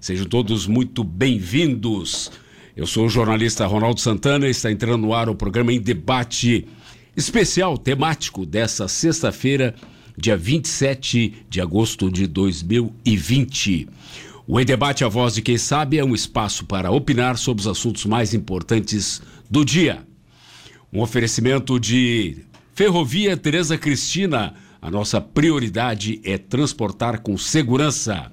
Sejam todos muito bem-vindos. Eu sou o jornalista Ronaldo Santana e está entrando no ar o programa em debate especial temático dessa sexta-feira, dia 27 de agosto de 2020. O Em Debate A Voz de Quem Sabe é um espaço para opinar sobre os assuntos mais importantes do dia. Um oferecimento de Ferrovia Tereza Cristina. A nossa prioridade é transportar com segurança.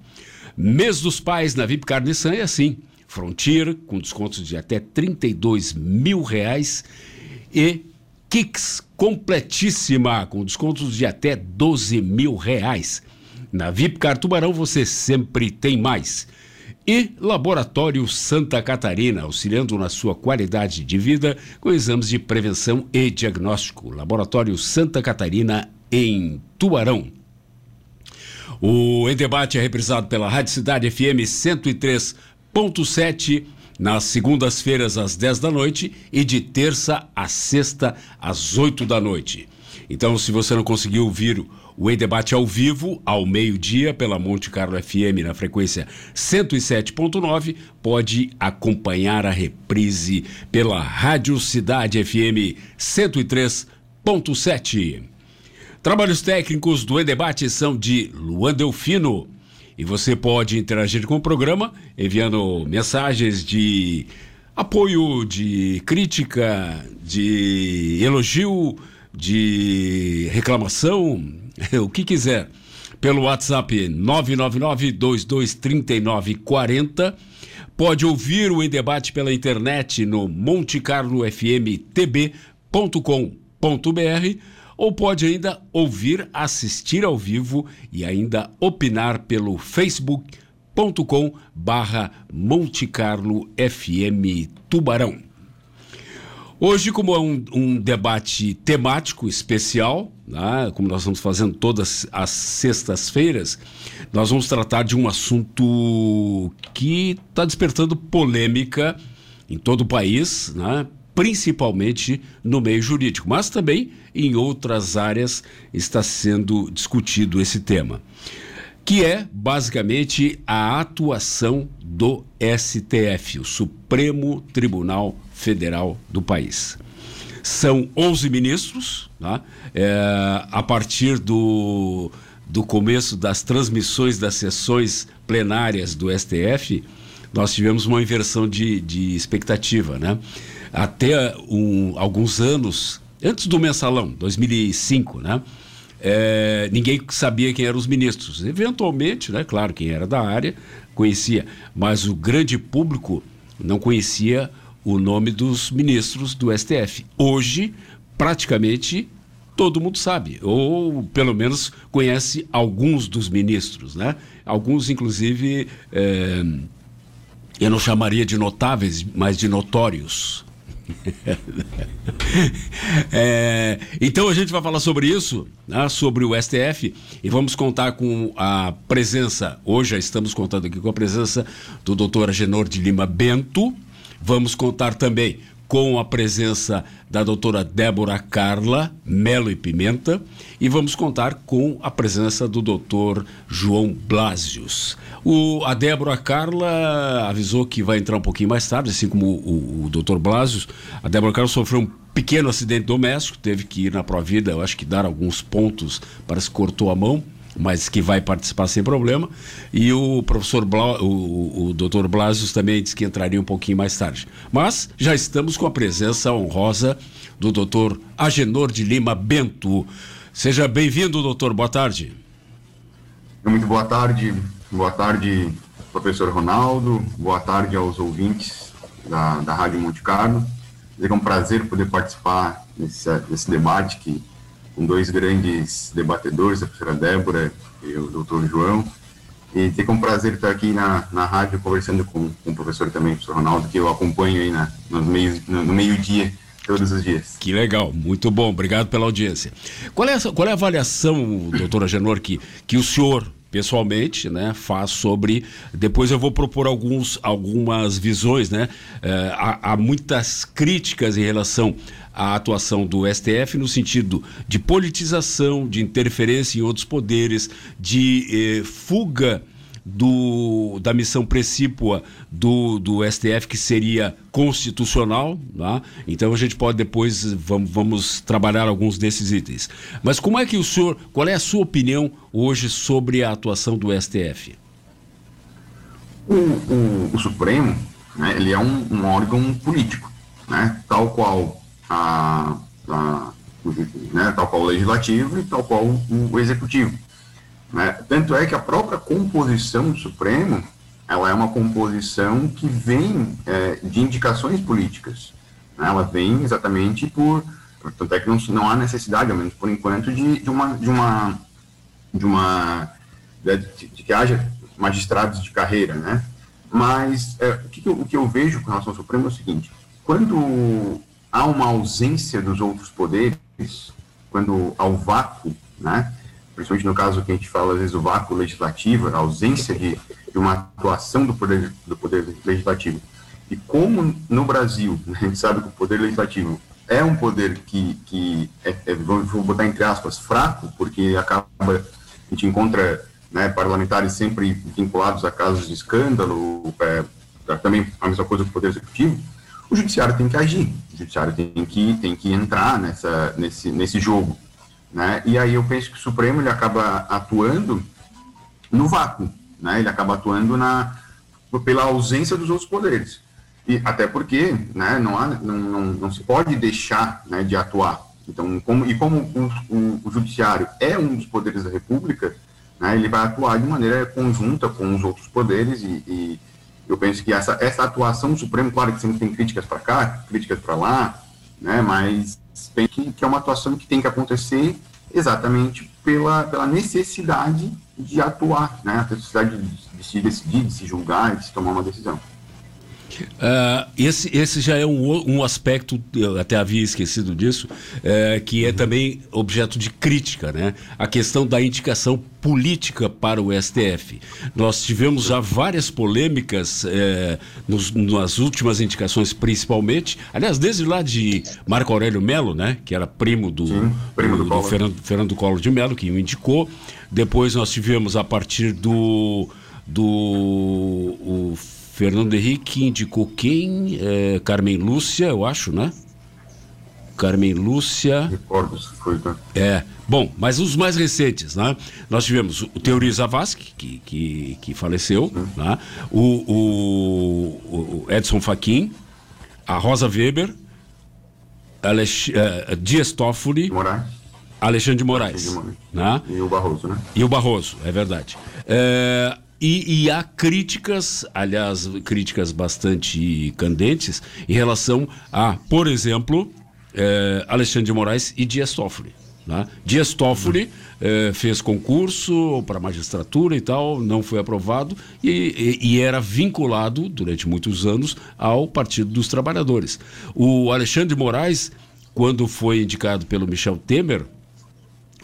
Mês dos Pais na VIP Carniçan é assim. Frontier, com descontos de até 32 mil reais. E Kicks completíssima, com descontos de até 12 mil reais. Na VIP Car Tubarão você sempre tem mais. E Laboratório Santa Catarina, auxiliando na sua qualidade de vida com exames de prevenção e diagnóstico. Laboratório Santa Catarina em Tubarão. O Em Debate é reprisado pela Rádio Cidade FM 103.7 nas segundas-feiras às 10 da noite e de terça a sexta às 8 da noite. Então, se você não conseguiu ouvir o E-Debate ao vivo, ao meio-dia, pela Monte Carlo FM na frequência 107.9, pode acompanhar a reprise pela Rádio Cidade FM 103.7. Trabalhos técnicos do E-Debate são de Luan Delfino. E você pode interagir com o programa enviando mensagens de apoio, de crítica, de elogio, de reclamação, o que quiser. Pelo WhatsApp 999-223940. Pode ouvir o em debate pela internet no montecarlofmtb.com.br ou pode ainda ouvir, assistir ao vivo e ainda opinar pelo facebook.com barra Monte Carlo FM Tubarão. Hoje, como é um, um debate temático especial, né, como nós estamos fazendo todas as sextas-feiras, nós vamos tratar de um assunto que está despertando polêmica em todo o país, né, principalmente no meio jurídico, mas também em outras áreas está sendo discutido esse tema, que é basicamente a atuação do STF, o Supremo Tribunal Federal do país. São 11 ministros, né? é, a partir do, do começo das transmissões das sessões plenárias do STF, nós tivemos uma inversão de, de expectativa, né? Até um, alguns anos, antes do mensalão, 2005, né? É, ninguém sabia quem eram os ministros. Eventualmente, né, claro, quem era da área conhecia, mas o grande público não conhecia o nome dos ministros do STF. Hoje, praticamente todo mundo sabe, ou pelo menos conhece alguns dos ministros, né? Alguns, inclusive, é, eu não chamaria de notáveis, mas de notórios. É, então a gente vai falar sobre isso, né, sobre o STF, e vamos contar com a presença, hoje já estamos contando aqui com a presença do doutor Agenor de Lima Bento, vamos contar também com a presença da doutora Débora Carla Melo e Pimenta e vamos contar com a presença do doutor João Blasius. O, a Débora Carla avisou que vai entrar um pouquinho mais tarde, assim como o, o, o doutor Blasius. A Débora Carla sofreu um pequeno acidente doméstico, teve que ir na Provida, eu acho que dar alguns pontos, para se cortou a mão mas que vai participar sem problema. E o professor Bla, o, o doutor Blasius também disse que entraria um pouquinho mais tarde. Mas já estamos com a presença honrosa do doutor Agenor de Lima Bento. Seja bem-vindo, doutor. Boa tarde. Muito boa tarde. Boa tarde, professor Ronaldo. Boa tarde aos ouvintes da, da Rádio Monte Carlo. É um prazer poder participar desse, desse debate que com dois grandes debatedores, a professora Débora e o doutor João. E ter como prazer estar aqui na, na rádio conversando com, com o professor também, o professor Ronaldo, que eu acompanho aí na, no meio-dia no, no meio -dia, todos os dias. Que legal, muito bom, obrigado pela audiência. Qual é, qual é a avaliação, doutora Genor, que, que o senhor pessoalmente, né, faz sobre. Depois eu vou propor alguns, algumas visões, né? É, há, há, muitas críticas em relação à atuação do STF no sentido de politização, de interferência em outros poderes, de eh, fuga do, da missão precípua do, do STF, que seria constitucional. Tá? Então a gente pode depois, vamos, vamos trabalhar alguns desses itens. Mas como é que o senhor, qual é a sua opinião hoje sobre a atuação do STF? O, o, o Supremo, né, ele é um, um órgão político, né, tal qual a, a né, tal qual o legislativo e tal qual o, o executivo. Né? Tanto é que a própria composição do Supremo ela é uma composição que vem é, de indicações políticas. Né? Ela vem exatamente por. Tanto é que não, não há necessidade, ao menos por enquanto, de, de uma. De uma, de, uma de, de que haja magistrados de carreira, né? Mas é, o, que o que eu vejo com relação ao Supremo é o seguinte: quando há uma ausência dos outros poderes, quando há o vácuo, né? Principalmente no caso que a gente fala, às vezes, o vácuo legislativo, a ausência de, de uma atuação do poder, do poder legislativo. E como no Brasil, a gente sabe que o poder legislativo é um poder que, que é, é, vou botar entre aspas, fraco, porque acaba, a gente encontra né, parlamentares sempre vinculados a casos de escândalo, é, também a mesma coisa do Poder Executivo, o Judiciário tem que agir, o Judiciário tem que, tem que entrar nessa, nesse, nesse jogo. Né? E aí eu penso que o Supremo ele acaba atuando no vácuo, né? ele acaba atuando na, pela ausência dos outros poderes. E até porque né, não, há, não, não, não se pode deixar né, de atuar. Então, como, e como o, o, o, judiciário é um dos poderes da República, né, ele vai atuar de maneira conjunta com os outros poderes e, e eu penso que essa, essa atuação do Supremo, claro que sempre tem críticas para cá, críticas para lá, né, mas que, que é uma atuação que tem que acontecer exatamente pela, pela necessidade de atuar, né? a necessidade de, de se decidir, de se julgar, de se tomar uma decisão. Uh, esse, esse já é um, um aspecto, eu até havia esquecido disso, uh, que é também objeto de crítica, né? A questão da indicação política para o STF. Nós tivemos já várias polêmicas uh, nos, nas últimas indicações, principalmente, aliás, desde lá de Marco Aurélio Melo, né? Que era primo do, Sim, primo do, do, do Fernando, Fernando Collor de Melo, que o indicou. Depois nós tivemos a partir do do o Fernando Henrique indicou quem? É, Carmen Lúcia, eu acho, né? Carmen Lúcia. Recordo se foi, tá? É. Bom, mas os mais recentes, né? Nós tivemos o Teori Zavascki, que, que, que faleceu, né? o, o, o Edson Fachin, a Rosa Weber, Alex, uh, Dias Toffoli, Moraes. Alexandre de Moraes. De Moraes. Né? E o Barroso, né? E o Barroso, é verdade. É, e, e, há críticas, aliás, críticas bastante candentes, em relação a, por exemplo, eh, Alexandre de Moraes e Dias Toffoli. Né? Dias Toffoli eh, fez concurso para magistratura e tal, não foi aprovado e, e, e, era vinculado durante muitos anos ao Partido dos Trabalhadores. O Alexandre de Moraes, quando foi indicado pelo Michel Temer,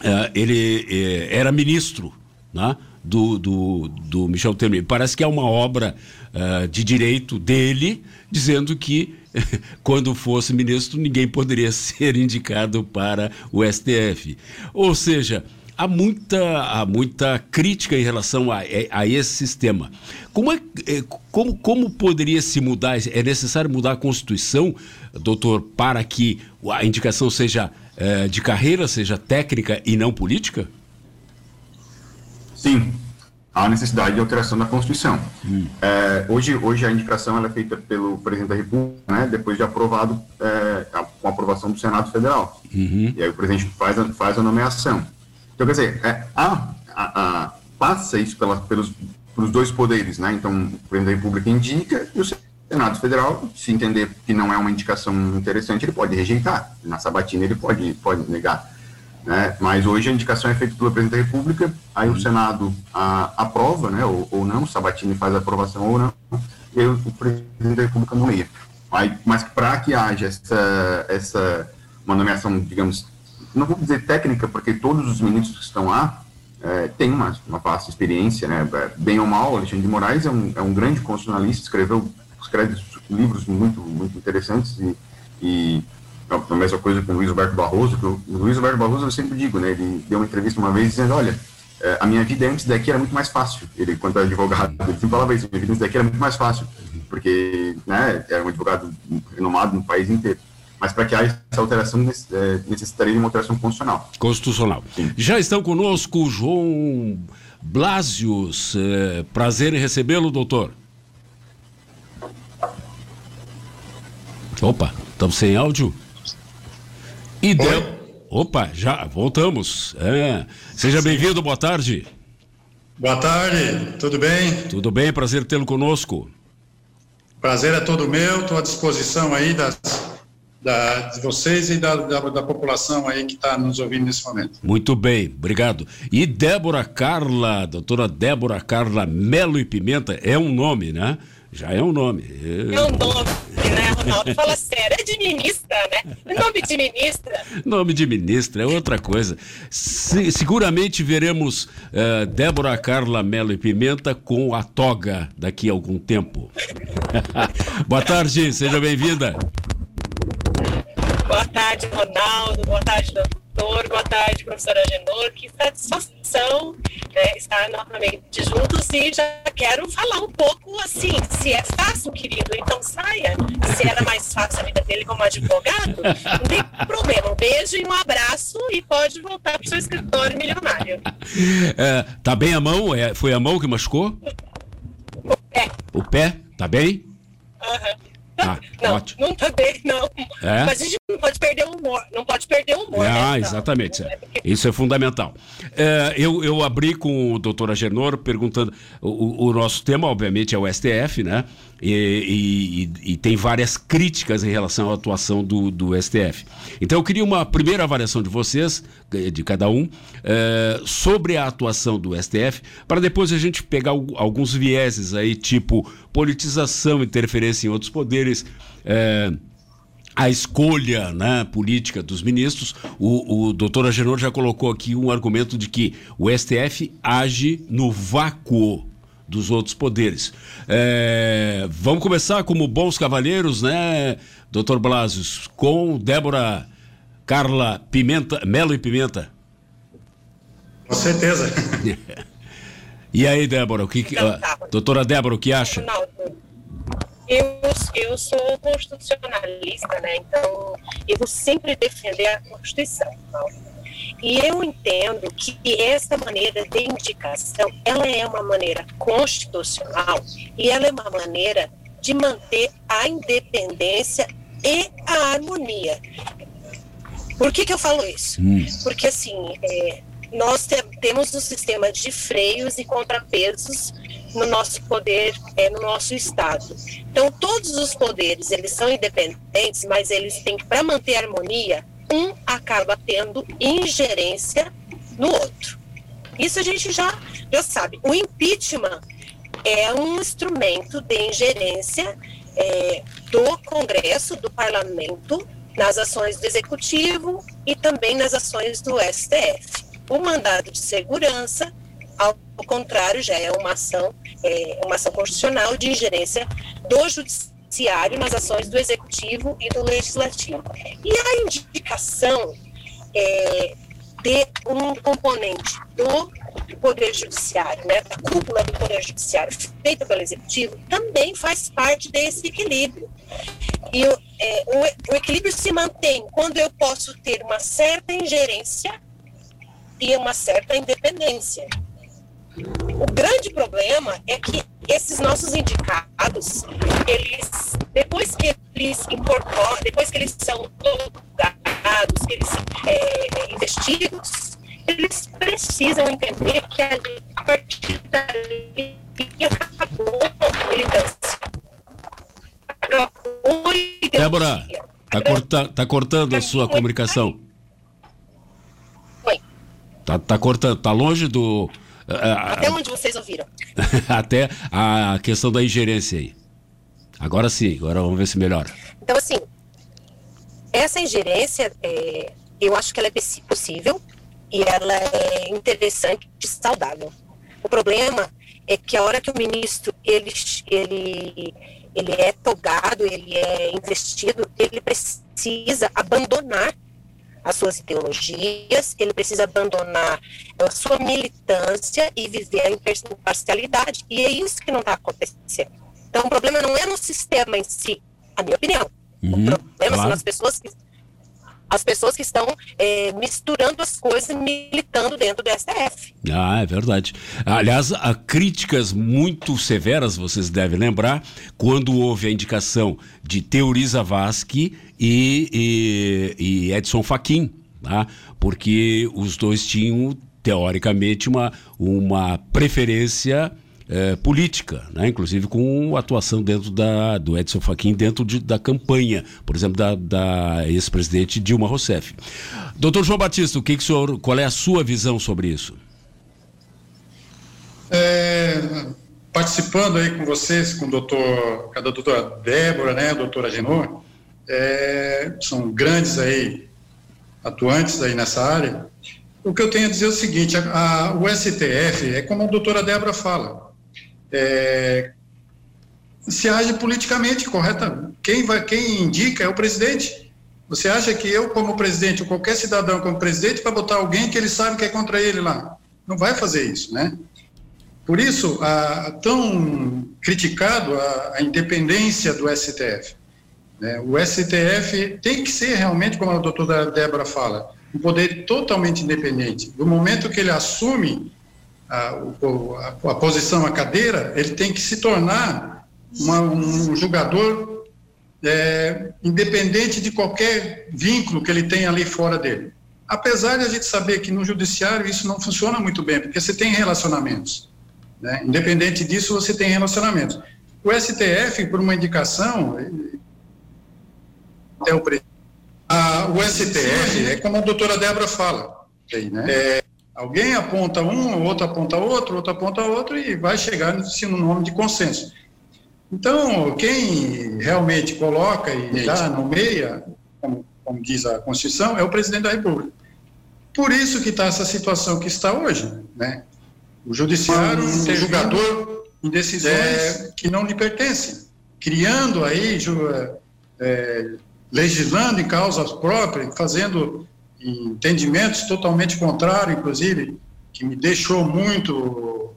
eh, ele eh, era ministro. Né? Do, do, do Michel Temer. Parece que é uma obra uh, de direito dele, dizendo que quando fosse ministro ninguém poderia ser indicado para o STF. Ou seja, há muita, há muita crítica em relação a, a esse sistema. Como, é, é, como, como poderia se mudar? É necessário mudar a Constituição, doutor, para que a indicação seja de carreira, seja técnica e não política? Sim, há necessidade de alteração da Constituição. Hum. É, hoje, hoje a indicação é feita pelo presidente da República, né, depois de aprovado, é, a, com a aprovação do Senado Federal. Uhum. E aí o presidente faz a, faz a nomeação. Então, quer dizer, é, a, a, passa isso pela, pelos, pelos dois poderes, né? Então, o presidente da República indica e o Senado Federal, se entender que não é uma indicação interessante, ele pode rejeitar. Na sabatina ele pode, pode negar. Né? Mas hoje a indicação é feita pelo presidente da República, aí o Senado a, aprova, né, ou, ou não, o Sabatini faz a aprovação ou não, e aí o presidente da República nomeia. Aí, mas para que haja essa, essa uma nomeação, digamos, não vou dizer técnica, porque todos os ministros que estão lá é, têm uma, uma vasta experiência, né, bem ou mal, Alexandre de Moraes é um, é um grande constitucionalista, escreveu, escreve livros muito, muito interessantes e, e a, mesma coisa com o Luiz Alberto Barroso, que o Luiz Alberto Barroso eu sempre digo, né? Ele deu uma entrevista uma vez dizendo, olha, é, a minha vida antes daqui era muito mais fácil. Ele, quando era advogado, ele sempre falava isso, minha vida antes daqui era muito mais fácil, porque né, era um advogado renomado no país inteiro. Mas para que haja essa alteração, é, necessitaria de uma alteração constitucional. Constitucional. Sim. Já estão conosco João Blasius. É, prazer em recebê-lo, doutor. Opa, estamos sem áudio? E deu. Opa, já voltamos. É. Seja bem-vindo, boa tarde. Boa tarde, tudo bem? Tudo bem, prazer tê-lo conosco. Prazer é todo meu, estou à disposição aí das, da, de vocês e da, da, da população aí que está nos ouvindo nesse momento. Muito bem, obrigado. E Débora Carla, doutora Débora Carla Melo e Pimenta, é um nome, né? Já é um nome. É um nome, né, Ronaldo? Fala sério, é de ministra, né? Nome de ministra. Nome de ministra é outra coisa. Se, seguramente veremos uh, Débora Carla Mello e Pimenta com a toga daqui a algum tempo. Boa tarde, seja bem-vinda. Boa tarde, Ronaldo. Boa tarde, doutor. Boa tarde, professora Genor. Que satisfação né, estar novamente juntos e já quero falar um pouco assim, se é fácil, querido, então saia. Se era mais fácil a vida dele como advogado, não tem problema. Um beijo e um abraço e pode voltar para o seu escritório milionário. É, tá bem a mão? É, foi a mão que machucou? O pé. O pé? Tá bem? Aham. Uhum. Ah, não, ótimo. não tá bem, não. É? Mas a gente não pode perder o humor. Não pode perder o humor. Ah, né? exatamente. É. Isso é fundamental. É, eu, eu abri com o doutor Agenor perguntando. O, o, nosso tema, obviamente, é o STF, né? E, e, e, tem várias críticas em relação à atuação do, do STF. Então, eu queria uma primeira avaliação de vocês, de cada um, é, sobre a atuação do STF, para depois a gente pegar alguns vieses aí, tipo politização, interferência em outros poderes. É, a escolha né, política dos ministros, o, o doutor Agenor já colocou aqui um argumento de que o STF age no vácuo dos outros poderes. É, vamos começar como bons cavalheiros, né, doutor Blasius, com Débora Carla Pimenta, Melo e Pimenta. Com certeza. e aí, Débora, o que, que uh, doutora Débora, o que acha? Não, eu, eu sou constitucionalista, né? Então, eu vou sempre defender a Constituição. Então. E eu entendo que essa maneira de indicação, ela é uma maneira constitucional e ela é uma maneira de manter a independência e a harmonia. Por que, que eu falo isso? Hum. Porque, assim, é, nós te, temos um sistema de freios e contrapesos no nosso poder, é, no nosso Estado. Então, todos os poderes, eles são independentes, mas eles têm que, para manter a harmonia, um acaba tendo ingerência no outro. Isso a gente já, já sabe. O impeachment é um instrumento de ingerência é, do Congresso, do Parlamento, nas ações do Executivo e também nas ações do STF. O mandado de segurança ao contrário, já é uma ação, é, uma ação constitucional de ingerência do judiciário nas ações do executivo e do legislativo. E a indicação é, de um componente do Poder Judiciário, né, da cúpula do Poder Judiciário, feita pelo Executivo, também faz parte desse equilíbrio. E é, o, o equilíbrio se mantém quando eu posso ter uma certa ingerência e uma certa independência. O grande problema é que esses nossos indicados, eles, depois que eles incorporam, depois que eles são colocados, que eles são é, investidos, eles precisam entender que a partir dali acabou a militância. Débora, está corta, tá cortando a sua comunicação. Oi. Tá, tá cortando, tá longe do até onde vocês ouviram? Até a questão da ingerência aí. Agora sim, agora vamos ver se melhora. Então, assim, essa ingerência, é, eu acho que ela é possível e ela é interessante e saudável. O problema é que a hora que o ministro ele, ele, ele é togado, ele é investido, ele precisa abandonar as suas ideologias, ele precisa abandonar a sua militância e viver a imparcialidade. E é isso que não está acontecendo. Então, o problema não é no sistema em si, a minha opinião. Uhum, o problema claro. são as pessoas que as pessoas que estão é, misturando as coisas e militando dentro do STF. Ah, é verdade. Aliás, há críticas muito severas, vocês devem lembrar, quando houve a indicação de Teoriza Vasque e, e, e Edson Fachin, tá? porque os dois tinham, teoricamente, uma, uma preferência é, política, né? inclusive com atuação dentro da, do Edson Fachin dentro de, da campanha, por exemplo, da, da ex-presidente Dilma Rousseff. Doutor João Batista, o que, que o senhor, qual é a sua visão sobre isso? É, participando aí com vocês, com, doutor, com a doutora Débora, né, a doutora Genor, é, são grandes aí atuantes aí nessa área. O que eu tenho a dizer é o seguinte: a, a, o STF é como a doutora Débora fala, é, se age politicamente correta. Quem, vai, quem indica é o presidente. Você acha que eu, como presidente, ou qualquer cidadão como presidente, vai botar alguém que ele sabe que é contra ele lá? Não vai fazer isso, né? Por isso, a, tão criticado a, a, independência do STF. Né? O STF tem que ser realmente, como a doutora Débora fala, um poder totalmente independente. Do momento que ele assume a, a, a, posição, a cadeira, ele tem que se tornar uma, um jogador é, independente de qualquer vínculo que ele tenha ali fora dele. Apesar de a gente saber que no judiciário isso não funciona muito bem, porque você tem relacionamentos. Né? Independente disso, você tem relacionamentos. O STF, por uma indicação, é o, a, o STF é como a doutora Débora fala. Aí, né? é, Alguém aponta um, outro aponta outro, outro aponta outro e vai chegar no nome de consenso. Então, quem realmente coloca e dá, nomeia, como, como diz a Constituição, é o presidente da República. Por isso que está essa situação que está hoje, né? O judiciário um julgador em decisões é, que não lhe pertencem, criando aí, é, legislando em causas próprias, fazendo entendimentos totalmente contrários, inclusive, que me deixou muito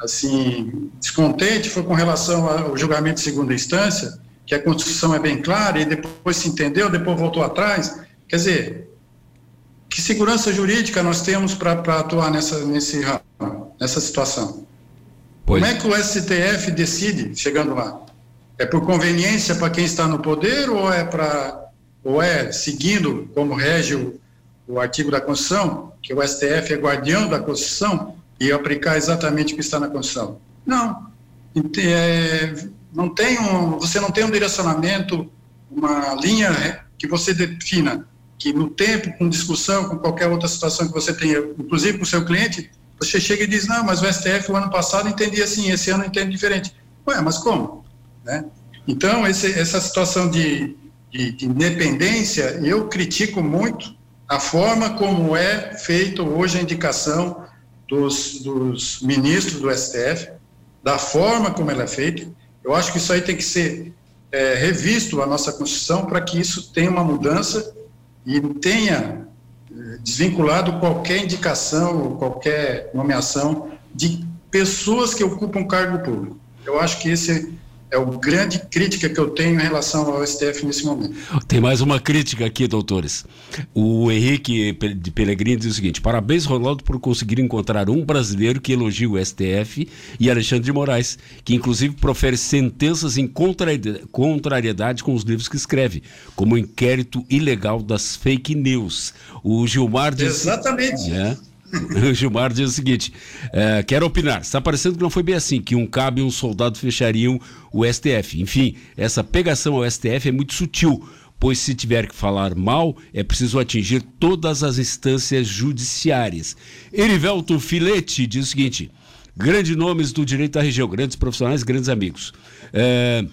assim descontente foi com relação ao julgamento de segunda instância, que a Constituição é bem clara e depois se entendeu, depois voltou atrás. Quer dizer, que segurança jurídica nós temos para atuar nessa, nesse, nessa situação? Pois. Como é que o STF decide chegando lá? É por conveniência para quem está no poder ou é para ou é seguindo como rege o, o artigo da Constituição, que o STF é guardião da Constituição e aplicar exatamente o que está na Constituição. Não. É, não tem um, você não tem um direcionamento, uma linha que você defina que no tempo, com discussão, com qualquer outra situação que você tenha, inclusive com o seu cliente, você chega e diz, não, mas o STF o ano passado entendia assim, esse ano entende diferente. Ué, mas como? Né? Então, esse, essa situação de de, de independência, eu critico muito a forma como é feita hoje a indicação dos, dos ministros do STF, da forma como ela é feita. Eu acho que isso aí tem que ser é, revisto a nossa Constituição para que isso tenha uma mudança e tenha é, desvinculado qualquer indicação, qualquer nomeação de pessoas que ocupam cargo público. Eu acho que esse é a grande crítica que eu tenho em relação ao STF nesse momento. Tem mais uma crítica aqui, doutores. O Henrique de Pelegrini diz o seguinte: parabéns, Ronaldo, por conseguir encontrar um brasileiro que elogie o STF e Alexandre de Moraes, que inclusive profere sentenças em contrariedade com os livros que escreve, como o inquérito ilegal das fake news. O Gilmar diz. Exatamente. É, o Gilmar diz o seguinte: é, quero opinar. Está parecendo que não foi bem assim, que um cabo e um soldado fechariam o STF. Enfim, essa pegação ao STF é muito sutil, pois se tiver que falar mal, é preciso atingir todas as instâncias judiciárias. Erivelto Filete diz o seguinte: grandes nomes do direito da região, grandes profissionais, grandes amigos. É,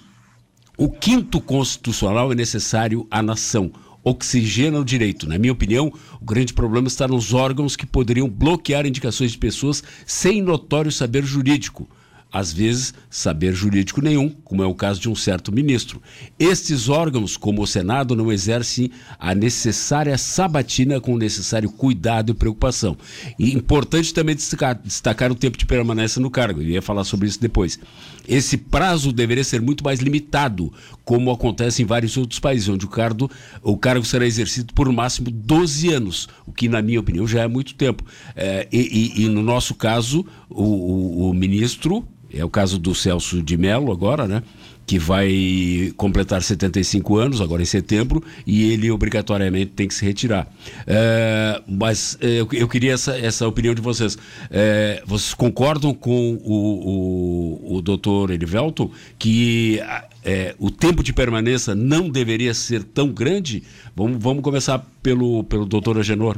o quinto constitucional é necessário à nação oxigena o direito. Na minha opinião, o grande problema está nos órgãos que poderiam bloquear indicações de pessoas sem notório saber jurídico. Às vezes, saber jurídico nenhum, como é o caso de um certo ministro. Estes órgãos, como o Senado, não exercem a necessária sabatina com o necessário cuidado e preocupação. E importante também destacar, destacar o tempo de permanência no cargo, eu ia falar sobre isso depois. Esse prazo deveria ser muito mais limitado, como acontece em vários outros países, onde o cargo, o cargo será exercido por no máximo 12 anos, o que, na minha opinião, já é muito tempo. É, e, e, e, no nosso caso, o, o, o ministro é o caso do Celso de Mello agora, né? Que vai completar 75 anos, agora em setembro, e ele obrigatoriamente tem que se retirar. É, mas é, eu, eu, queria essa, essa opinião de vocês. É, vocês concordam com o, o, o doutor Erivelto que é, o tempo de permanência não deveria ser tão grande? Vamos, vamos começar pelo, pelo doutor Agenor.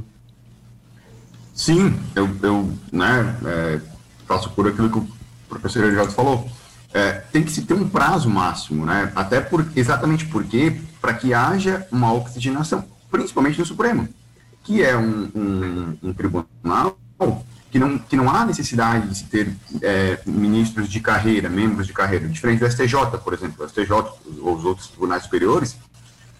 Sim, eu, eu né, é, faço por aquilo que professor Edvaldo falou, é, tem que se ter um prazo máximo, né? Até por, exatamente porque para que haja uma oxigenação, principalmente no Supremo, que é um, um, um tribunal que não, que não há necessidade de se ter é, ministros de carreira, membros de carreira, diferente do STJ, por exemplo, o STJ ou os outros tribunais superiores,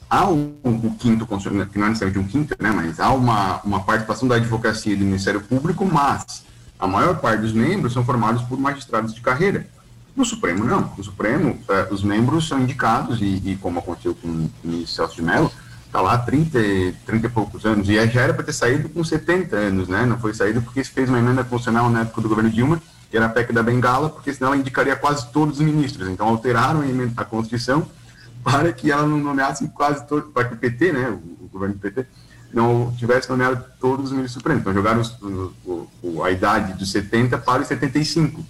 há o, o quinto, que não é necessariamente um quinto, né, mas há uma, uma participação da advocacia e do Ministério Público, mas a maior parte dos membros são formados por magistrados de carreira. No Supremo, não. No Supremo, eh, os membros são indicados, e, e, como aconteceu com o ministro Celso de Mello, está lá há 30, 30 e poucos anos, e já era para ter saído com 70 anos, né? Não foi saído porque se fez uma emenda constitucional na época do governo Dilma, que era a PEC da Bengala, porque senão ela indicaria quase todos os ministros. Então, alteraram a, a Constituição para que ela não nomeasse quase todos, para que o PT, né, o, o governo do PT, não tivesse nomeado todos os ministros supremos. Então, jogaram os, o, o, a idade dos 70 para os 75.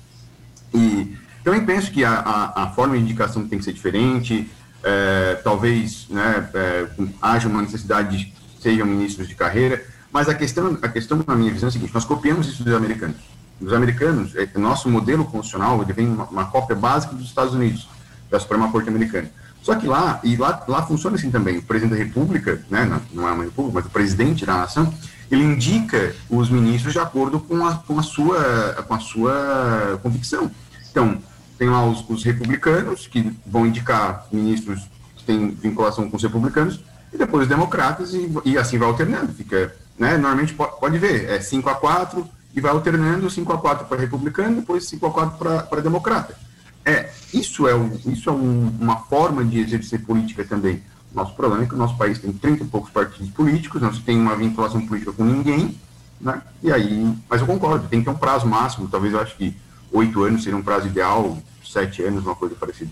E também penso que a, a, a forma de indicação tem que ser diferente, é, talvez né, é, haja uma necessidade de sejam ministros de carreira, mas a questão, a questão, na minha visão, é a seguinte: nós copiamos isso dos americanos. Os americanos, é, nosso modelo constitucional, ele vem uma, uma cópia básica dos Estados Unidos, da Suprema Corte Americana. Só que lá, e lá, lá funciona assim também, o presidente da república, né, não é uma república, mas o presidente da nação, ele indica os ministros de acordo com a, com a, sua, com a sua convicção. Então, tem lá os, os republicanos, que vão indicar ministros que têm vinculação com os republicanos, e depois os democratas, e, e assim vai alternando. Fica, né, normalmente pode, pode ver, é 5 a 4 e vai alternando 5 a 4 para republicano, depois 5 a 4 para democrata. É, isso é, um, isso é um, uma forma de exercer política também. Nosso problema é que o nosso país tem 30 e poucos partidos políticos, não se tem uma vinculação política com ninguém, né? E aí, mas eu concordo, tem que ter um prazo máximo, talvez eu acho que oito anos seria um prazo ideal, sete anos, uma coisa parecida.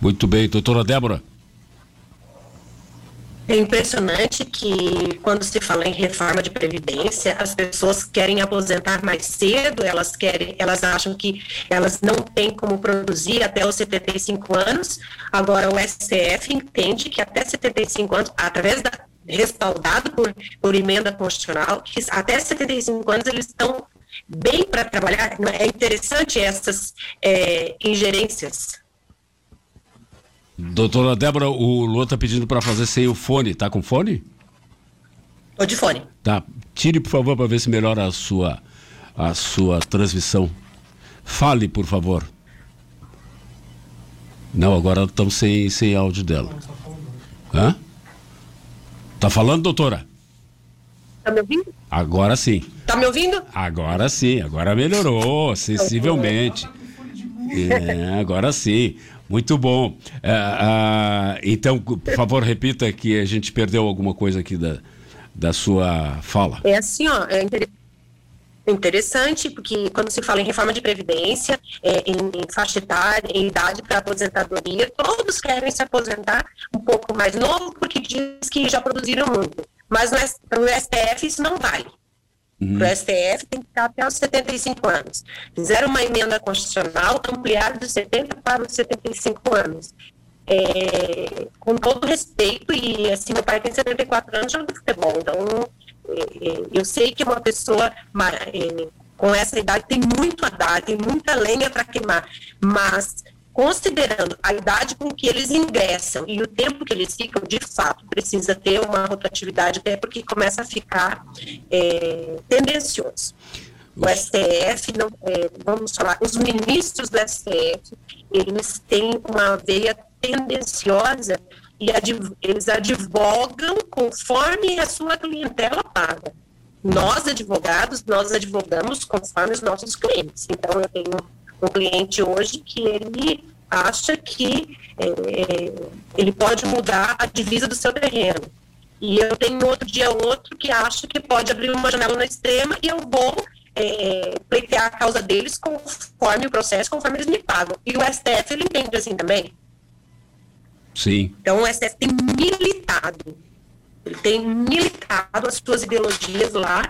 Muito bem, doutora Débora. É impressionante que quando se fala em reforma de previdência, as pessoas querem aposentar mais cedo, elas querem, elas acham que elas não têm como produzir até os 75 anos. Agora o STF entende que até 75 anos, através da respaldado por, por emenda constitucional, que até 75 anos eles estão bem para trabalhar. É interessante essas é, ingerências. Doutora Débora, o Lô está pedindo para fazer sem o fone. Tá com fone? Tô de fone. Tá. Tire, por favor, para ver se melhora a sua, a sua transmissão. Fale, por favor. Não, agora estamos sem, sem áudio dela. Hã? Tá falando, doutora? Tá me ouvindo? Agora sim. Tá me ouvindo? Agora sim, agora melhorou sensivelmente. É, agora sim. Muito bom. É, então, por favor, repita que a gente perdeu alguma coisa aqui da, da sua fala. É assim, ó, é interessante, porque quando se fala em reforma de previdência, é, em faixa etária, em idade para aposentadoria, todos querem se aposentar um pouco mais novo, porque diz que já produziram muito. Mas para o STF isso não vale. Uhum. Para o STF tem que estar até os 75 anos. Fizeram uma emenda constitucional, ampliaram de 70 para os 75 anos. É, com todo respeito, e assim, meu pai tem 74 anos, joga futebol, então é, é, eu sei que uma pessoa é, com essa idade tem muito a dar, tem muita lenha para queimar, mas considerando a idade com que eles ingressam e o tempo que eles ficam, de fato, precisa ter uma rotatividade, até porque começa a ficar é, tendencioso. O STF, não, é, vamos falar, os ministros do STF, eles têm uma veia tendenciosa e adv eles advogam conforme a sua clientela paga. Nós, advogados, nós advogamos conforme os nossos clientes. Então, eu tenho um cliente hoje que ele acha que é, ele pode mudar a divisa do seu terreno. E eu tenho outro dia outro que acha que pode abrir uma janela na extrema e eu vou é, pleitear a causa deles conforme o processo, conforme eles me pagam. E o STF, ele entende assim também. Sim. Então o STF tem militado, ele tem militado as suas ideologias lá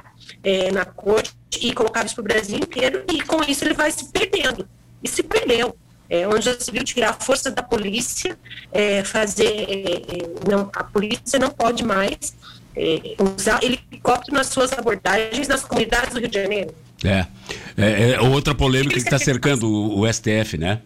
é, na corte e colocado isso para o Brasil inteiro, e com isso ele vai se perdendo. E se perdeu. É, onde já se viu tirar a força da polícia, é, fazer. É, é, não, a polícia não pode mais é, usar helicóptero nas suas abordagens nas comunidades do Rio de Janeiro. É. é, é outra polêmica que está cercando o, o STF, né?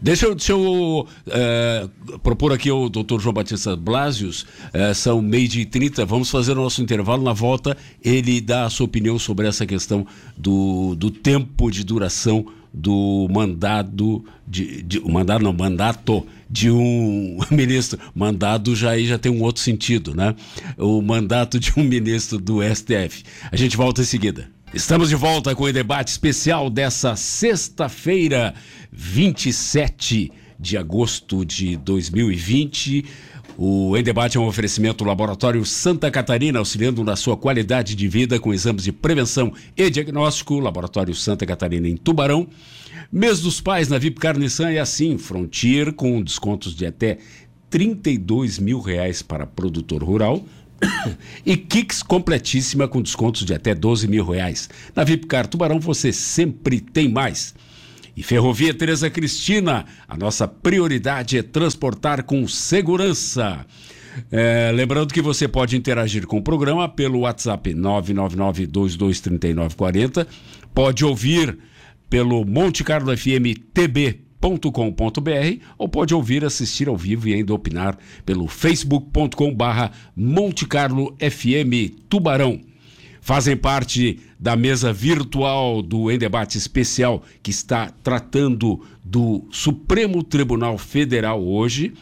Deixa eu, deixa eu uh, propor aqui ao doutor João Batista Blasius, uh, são meio de 30, vamos fazer o nosso intervalo. Na volta, ele dá a sua opinião sobre essa questão do, do tempo de duração do mandado, de, de, mandado não, mandato de um ministro. Mandado já aí já tem um outro sentido, né? O mandato de um ministro do STF. A gente volta em seguida. Estamos de volta com o debate especial dessa sexta-feira, 27 de agosto de 2020. O Em Debate é um oferecimento do Laboratório Santa Catarina, auxiliando na sua qualidade de vida com exames de prevenção e diagnóstico. Laboratório Santa Catarina em Tubarão. Mês dos Pais na VIP Carniçan é assim: Frontier com descontos de até 32 mil reais para produtor rural e Kicks completíssima com descontos de até 12 mil reais. Na Vipcar Tubarão você sempre tem mais. E Ferrovia Teresa Cristina, a nossa prioridade é transportar com segurança. É, lembrando que você pode interagir com o programa pelo WhatsApp 999-223940, pode ouvir pelo Monte Carlo FM TB com.br ou pode ouvir, assistir ao vivo e ainda opinar pelo facebook.com barra Monte Carlo FM Tubarão. Fazem parte da mesa virtual do Em Debate Especial que está tratando do Supremo Tribunal Federal hoje,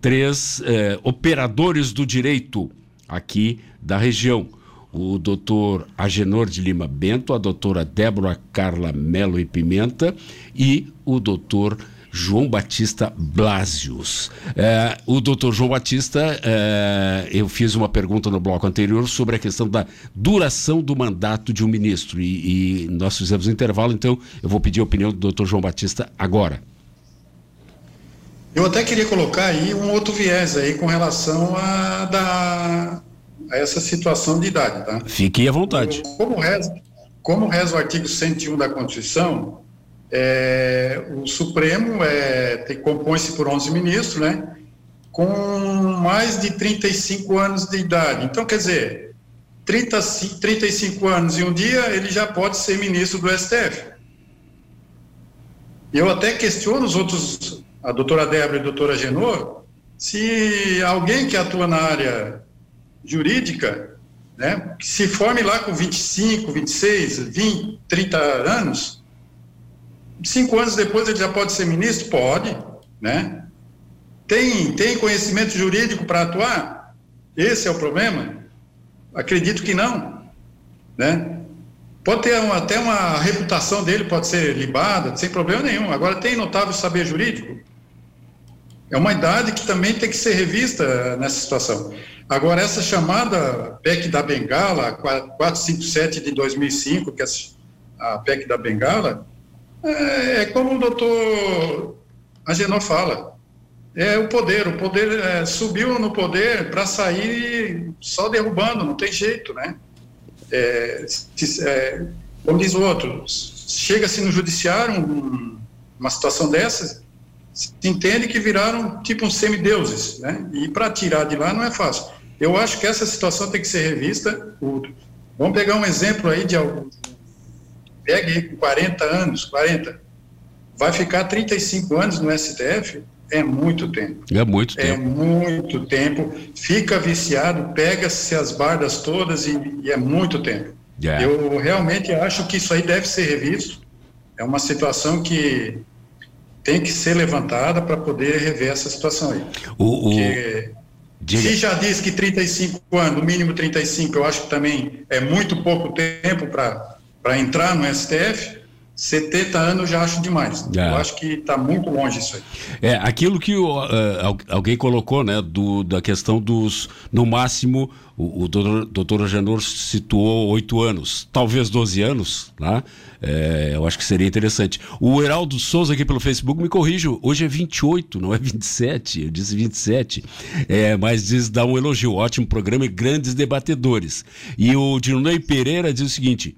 três eh, operadores do direito aqui da região o doutor Agenor de Lima Bento, a doutora Débora Carla Melo e Pimenta e o doutor João Batista Blasius. É, o doutor João Batista, é, eu fiz uma pergunta no bloco anterior sobre a questão da duração do mandato de um ministro e, e nós fizemos um intervalo, então eu vou pedir a opinião do doutor João Batista agora. Eu até queria colocar aí um outro viés aí com relação a da a essa situação de idade, tá? Fique à vontade. Como reza, como reza o artigo 101 da Constituição, é, o Supremo é, compõe-se por 11 ministros, né? Com mais de 35 anos de idade. Então, quer dizer, 30, 35 anos e um dia ele já pode ser ministro do STF. Eu até questiono os outros, a doutora Débora e a doutora Genor, se alguém que atua na área jurídica, né, que se forme lá com 25, 26, 20, 30 anos, cinco anos depois ele já pode ser ministro? Pode, né? Tem, tem conhecimento jurídico para atuar? Esse é o problema? Acredito que não, né? Pode ter uma, até uma reputação dele, pode ser libada, sem problema nenhum. Agora, tem notável saber jurídico? É uma idade que também tem que ser revista nessa situação. Agora, essa chamada PEC da Bengala, 457 de 2005, que é a PEC da Bengala, é, é como o doutor Agenor fala, é o poder, o poder é, subiu no poder para sair só derrubando, não tem jeito, né? É, é, como diz o outro, chega-se no judiciário um, uma situação dessas, se entende que viraram tipo uns semideuses, né? E para tirar de lá não é fácil. Eu acho que essa situação tem que ser revista. Vamos pegar um exemplo aí de algum. Pegue com 40 anos, 40. Vai ficar 35 anos no STF? É muito tempo. É muito é tempo. É muito tempo. Fica viciado, pega-se as bardas todas e, e é muito tempo. Yeah. Eu realmente acho que isso aí deve ser revisto. É uma situação que tem que ser levantada para poder rever essa situação aí. O, o... Se já diz que 35 anos, no mínimo 35, eu acho que também é muito pouco tempo para entrar no STF. 70 anos já acho demais. É. Eu acho que está muito longe isso aí. É, aquilo que uh, alguém colocou, né, do, da questão dos, no máximo, o, o doutor, doutor Agenor situou oito anos, talvez 12 anos, né? É, eu acho que seria interessante. O Heraldo Souza aqui pelo Facebook me corrijo, hoje é 28, não é 27, eu disse 27. É, mas diz, dá um elogio, ótimo programa e grandes debatedores. E o Dinei Pereira diz o seguinte: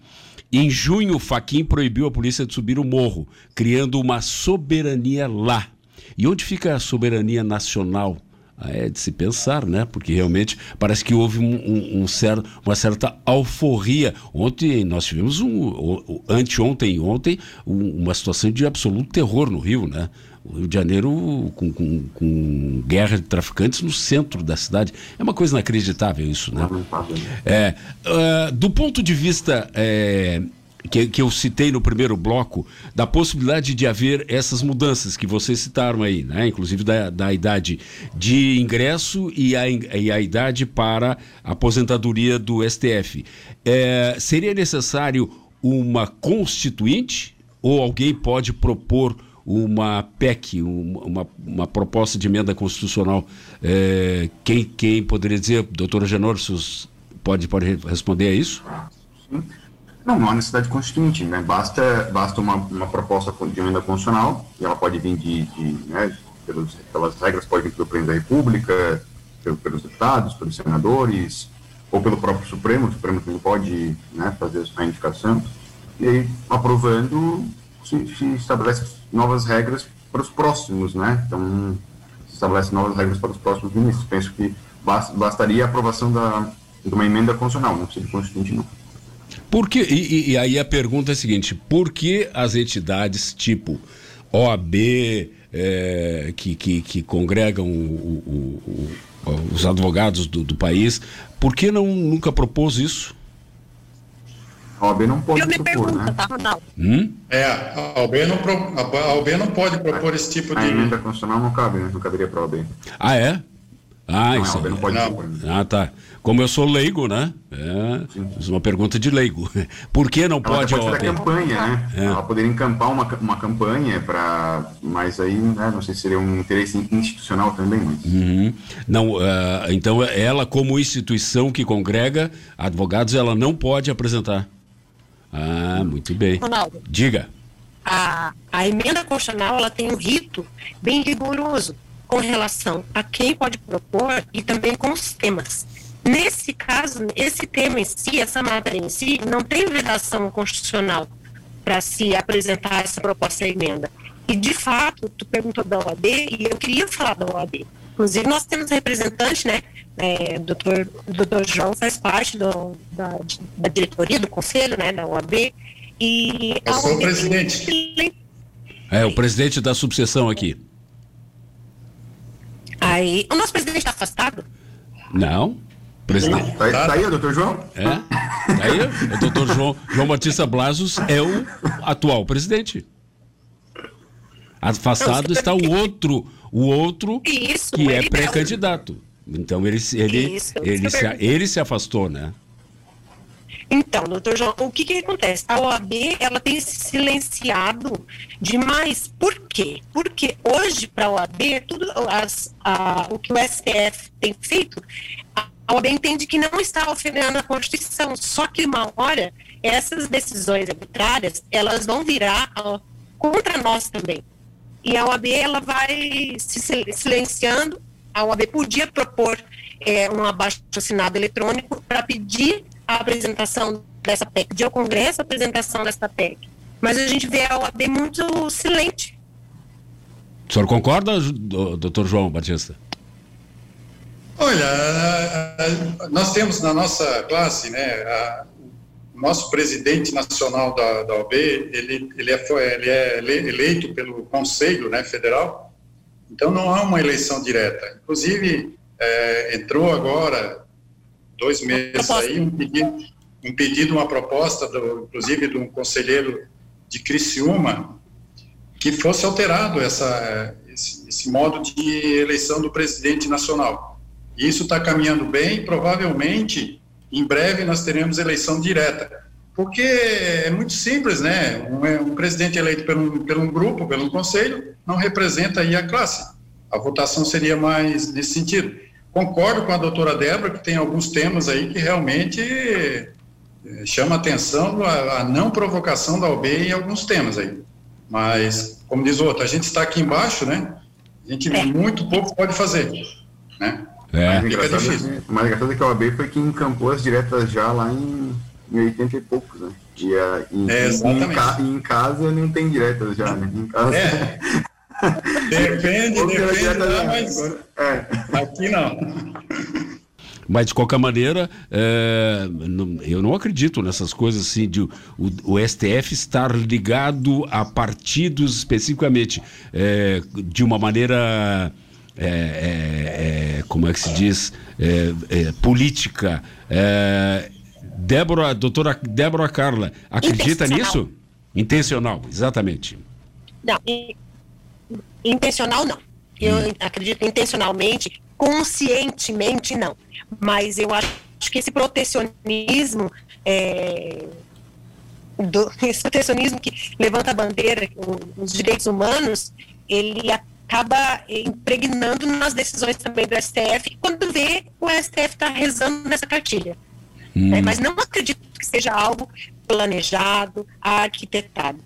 em junho, Faquim proibiu a polícia de subir o morro, criando uma soberania lá. E onde fica a soberania nacional? Ah, é de se pensar, né? Porque realmente parece que houve um, um, um certo, uma certa alforria. Ontem nós tivemos um, anteontem e ontem, uma situação de absoluto terror no Rio, né? O Rio de Janeiro com, com, com, guerra de traficantes no centro da cidade. É uma coisa inacreditável isso, né? É, uh, do ponto de vista é, que, que, eu citei no primeiro bloco, da possibilidade de haver essas mudanças que vocês citaram aí, né? inclusive da, da idade de ingresso e a, e a idade para aposentadoria do STF. É, seria necessário uma constituinte ou alguém pode propor uma PEC, uma, uma proposta de emenda constitucional. É, quem, quem poderia dizer, doutora Genor, pode, pode responder a isso? Sim. Não, não há necessidade constituinte, né? Basta, basta uma, uma proposta de emenda constitucional, e ela pode vir de, de né, pelos, pelas regras, pode vir pelo presidente da República, pelo, pelos deputados, pelos senadores, ou pelo próprio Supremo, o Supremo também pode né, fazer a indicação, e aí, aprovando, se, se estabelece novas regras para os próximos, né? Então, se estabelece novas regras para os próximos ministros. Penso que bastaria a aprovação da, de uma emenda constitucional, não precisa de constituinte, não. Por que, e, e, aí a pergunta é a seguinte: por que as entidades tipo OAB, é, que, que, que, congregam o, o, o, os advogados do, do, país, por que não nunca propôs isso? A OAB não pode Eu propor, pergunto, né? tá, Ronaldo? Hum? É, a OAB, não pro, a OAB não pode propor a, esse tipo a de. A emenda constitucional não cabe, né? não caberia para a OAB. Ah, é? Ah, não, isso. A não pode não. propor. Ah, tá. Como eu sou leigo, né? É uma pergunta de leigo. Por que não ela pode a OAB? campanha, né? É. Ela poderia encampar uma, uma campanha para, mas aí, né, não sei se seria um interesse institucional também. Mas... Uhum. Não, uh, então ela como instituição que congrega advogados, ela não pode apresentar. Ah, muito bem. Ronaldo. Diga. A, a emenda constitucional ela tem um rito bem rigoroso com relação a quem pode propor e também com os temas. Nesse caso, esse tema em si, essa matéria em si, não tem vedação constitucional para se apresentar essa proposta de emenda. E, de fato, tu perguntou da OAB, e eu queria falar da OAB. Inclusive, nós temos representante, né? É, doutor, doutor João faz parte do, da, da diretoria, do conselho, né? Da OAB. E eu sou o presidente. É, o presidente da subseção aqui. Aí, o nosso presidente está afastado? Não. Presidente. Tá, tá aí, doutor João? É. Tá aí, o doutor João, João Batista Blasos é o atual presidente. Afastado está o outro, o outro Isso, que é pré-candidato. Então ele, ele, Isso, ele, se, ele se afastou, né? Então, doutor João, o que, que acontece? A OAB ela tem se silenciado demais. Por quê? Porque hoje, para a OAB, tudo as, a, o que o STF tem feito a OAB entende que não está ofendendo a Constituição, só que uma hora essas decisões arbitrárias elas vão virar contra nós também. E a OAB ela vai se silenciando. A OAB podia propor é, um abaixo assinado eletrônico para pedir a apresentação dessa PEC, pedir ao Congresso a apresentação dessa PEC. Mas a gente vê a OAB muito silente. O senhor concorda, doutor João Batista? Olha, nós temos na nossa classe, né, a, o nosso presidente nacional da, da OAB, ele, ele, é, ele é eleito pelo Conselho né, Federal, então não há uma eleição direta. Inclusive, é, entrou agora, dois meses aí, um pedido, um pedido, uma proposta, do, inclusive, de um conselheiro de Criciúma, que fosse alterado essa, esse, esse modo de eleição do presidente nacional. Isso está caminhando bem, provavelmente, em breve nós teremos eleição direta. Porque é muito simples, né? Um, é, um presidente eleito por um, por um grupo, por um conselho, não representa aí a classe. A votação seria mais nesse sentido. Concordo com a doutora Débora que tem alguns temas aí que realmente eh, chama atenção a, a, não provocação da OB em alguns temas aí. Mas, como diz o outro, a gente está aqui embaixo, né? A gente é. muito pouco pode fazer, né? É. O mais, engraçado, é que a OAB foi que encampou as diretas já lá em, em 80 e poucos, né? E, em, é, em, em, em, casa não tem diretas já, né? Em casa. É. Depende, depende, lá, mas é. aqui não. Mas, de qualquer maneira, é, não, eu não acredito nessas coisas assim de o, o, STF estar ligado a partidos especificamente, é, de uma maneira, é, é, é como é que se diz, é, política. Débora, doutora Débora Carla, acredita nisso? Intencional, exatamente. Não, intencional não. Eu hum. acredito intencionalmente, conscientemente não. Mas eu acho que esse protecionismo, é, do, esse protecionismo que levanta a bandeira, os direitos humanos, ele acaba impregnando nas decisões também do STF, quando vê o STF está rezando nessa cartilha. Hum. É, mas não acredito que seja algo planejado, arquitetado.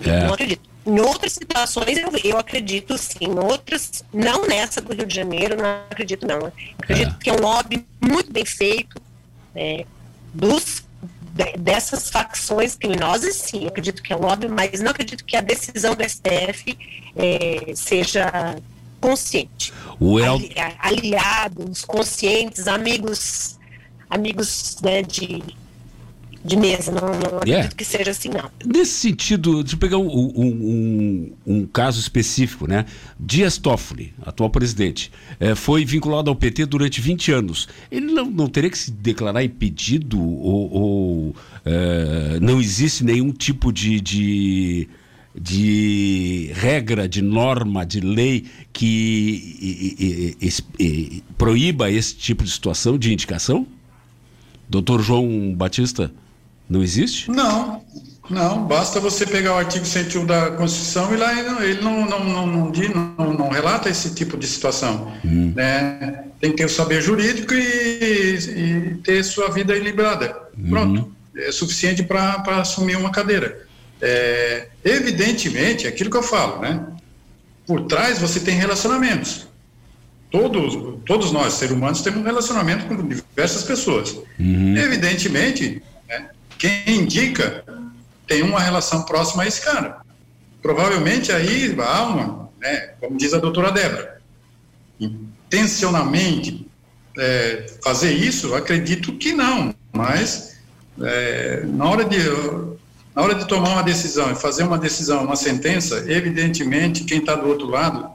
É. Não acredito. Em outras situações, eu, eu acredito sim. Em outras, não nessa do Rio de Janeiro, não acredito não. acredito é. que é um lobby muito bem feito né, dos, de, dessas facções criminosas, sim. acredito que é um lobby, mas não acredito que a decisão do STF é, seja consciente. El... Aliados, conscientes, amigos, amigos né, de de mesa, não, não acredito yeah. que seja assim, não. Nesse sentido, de pegar um, um, um, um, caso específico, né? Dias Toffoli, atual presidente, é, foi vinculado ao PT durante 20 anos. Ele não, não teria que se declarar impedido ou, ou é, não existe nenhum tipo de, de de regra, de norma, de lei que e, e, e, proíba esse tipo de situação de indicação? Doutor João Batista? Não existe? Não, não. Basta você pegar o artigo 101 da Constituição e lá ele não, não, não, não, não, não relata esse tipo de situação. Hum. Né? Tem que ter o saber jurídico e, e ter sua vida equilibrada. Hum. Pronto. É suficiente para assumir uma cadeira. É, evidentemente, é aquilo que eu falo, né? Por trás você tem relacionamentos. Todos, todos nós, seres humanos, temos um relacionamento com diversas pessoas. Uhum. Evidentemente, quem indica tem uma relação próxima a esse cara. Provavelmente aí há uma, né, como diz a doutora Débora, intencionalmente é, fazer isso, acredito que não, mas é, na, hora de, na hora de tomar uma decisão e fazer uma decisão, uma sentença, evidentemente quem está do outro lado,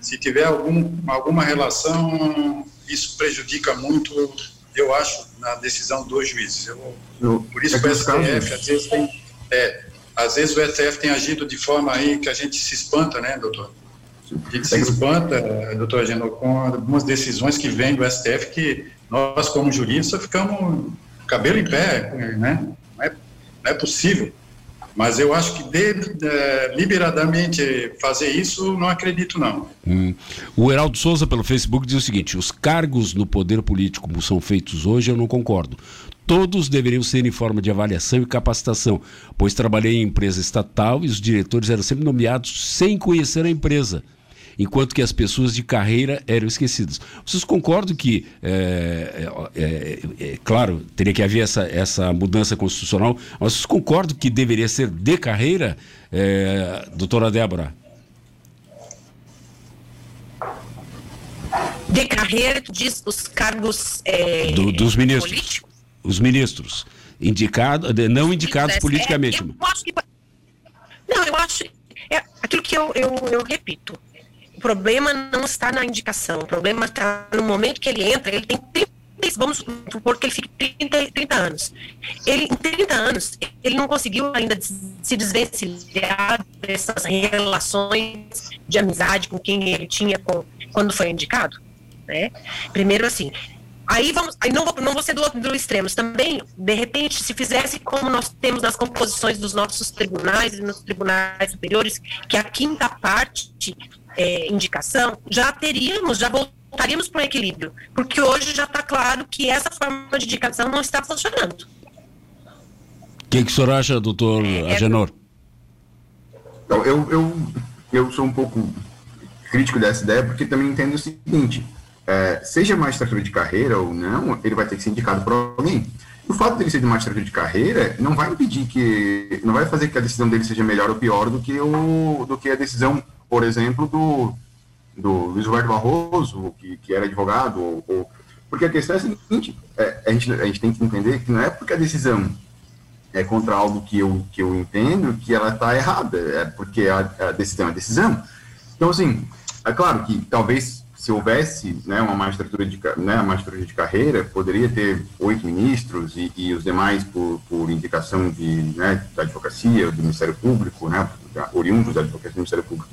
se tiver algum, alguma relação, isso prejudica muito eu acho, na decisão dos juízes. Eu, eu, por isso é que o STF, às vezes, tem, é, às vezes o STF tem agido de forma aí que a gente se espanta, né, doutor? A gente se espanta, doutor Agenor, com algumas decisões que vêm do STF que nós, como juristas, ficamos cabelo em pé, né? Não é, não é possível. Mas eu acho que de, de, liberadamente fazer isso, não acredito não. Hum. O Heraldo Souza, pelo Facebook, diz o seguinte: os cargos no poder político como são feitos hoje, eu não concordo. Todos deveriam ser em forma de avaliação e capacitação, pois trabalhei em empresa estatal e os diretores eram sempre nomeados sem conhecer a empresa enquanto que as pessoas de carreira eram esquecidas. Vocês concordam que, é, é, é, é, claro, teria que haver essa, essa mudança constitucional, mas vocês concordam que deveria ser de carreira, é, doutora Débora? De carreira, diz os cargos é, Do, dos ministros. Políticos? Os ministros. Indicados, não indicados politicamente. eu acho que, não, eu acho. É aquilo que eu, eu, eu repito problema não está na indicação, o problema está no momento que ele entra, ele tem 30 vamos supor que ele fique 30, 30 anos. Ele, em 30 anos, ele não conseguiu ainda se desvencilhar dessas relações de amizade com quem ele tinha com, quando foi indicado. Né? Primeiro, assim, Aí vamos, aí não vou, não vou ser do outro do extremos. Também, de repente, se fizesse como nós temos nas composições dos nossos tribunais e nos tribunais superiores, que a quinta parte é, indicação, já teríamos, já voltaríamos para o equilíbrio. Porque hoje já está claro que essa forma de indicação não está funcionando. O que, que o senhor acha, doutor é, é Agenor? Então, eu, eu, eu sou um pouco crítico dessa ideia, porque também entendo o seguinte: é, seja magistratura de carreira ou não, ele vai ter que ser indicado por alguém. O fato dele ser de magistratura de carreira não vai impedir que, não vai fazer que a decisão dele seja melhor ou pior do que, o, do que a decisão por exemplo, do, do Luiz Roberto Barroso, que, que era advogado, ou, ou, porque a questão é a seguinte, é, a, gente, a gente tem que entender que não é porque a decisão é contra algo que eu, que eu entendo que ela está errada, é porque a, a decisão é a decisão. Então, assim, é claro que talvez se houvesse né, uma magistratura de, né, magistratura de carreira, poderia ter oito ministros e, e os demais por, por indicação de, né, da advocacia, do Ministério Público, né, oriundos da advocacia do Ministério Público.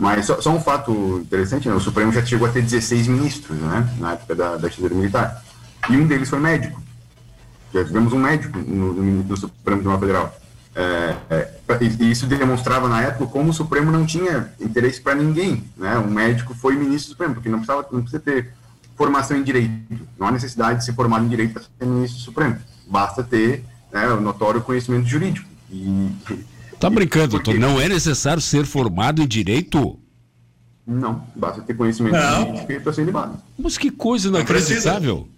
Mas só, só, um fato interessante, né? o Supremo já chegou a ter 16 ministros, né? Na época da, da ditadura militar. E um deles foi médico. Já tivemos um médico no, no, Supremo Tribunal Federal. É, é, e isso demonstrava na época como o Supremo não tinha interesse para ninguém. Né? Um médico foi ministro do Supremo, porque não, precisava, não precisa ter formação em direito. Não há necessidade de ser formado em direito para ser ministro do Supremo. Basta ter né, o notório conhecimento jurídico. E, Tá brincando, doutor? Não é necessário ser formado em direito? Não, basta ter conhecimento jurídico para ser libado. Mas que coisa inacreditável.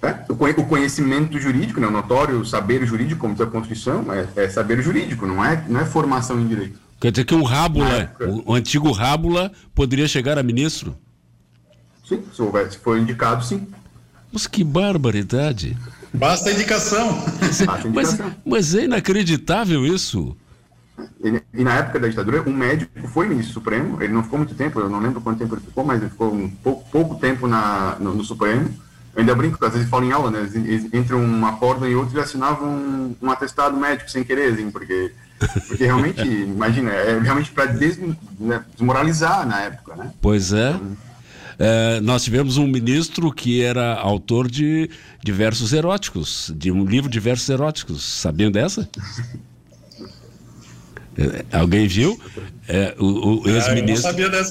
É, o conhecimento jurídico, né, o notório saber jurídico, como diz a Constituição, é, é, saber jurídico, não é, não é formação em direito. Quer dizer que um Rábula, o, o, antigo Rábula, poderia chegar a ministro? Sim, se, houver, se for indicado, sim. Mas que barbaridade. Basta indicação. Basta indicação. Mas, mas é inacreditável isso. E, e, na época da ditadura, um médico foi ministro supremo, ele não ficou muito tempo, eu não lembro quanto tempo ele ficou, mas ele ficou um pouco, pouco tempo na, no, no, Supremo. Eu ainda brinco, às vezes falam em aula, né? Entre uma porta e outra, ele assinava um, um atestado médico sem querer, assim, porque, porque realmente, imagina, é realmente para des, né, desmoralizar na época, né? Pois é. Então, é, nós tivemos um ministro que era autor de diversos eróticos, de um livro de versos eróticos. Sabiam dessa? É, alguém viu? É, o, o ex-ministro.